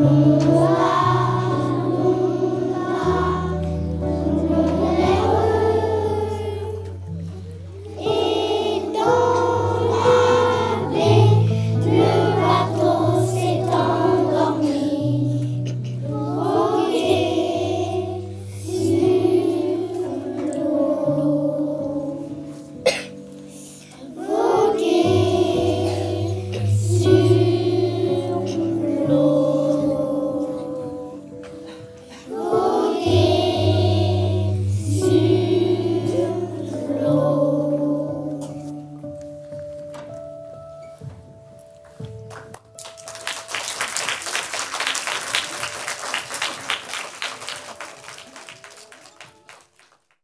Música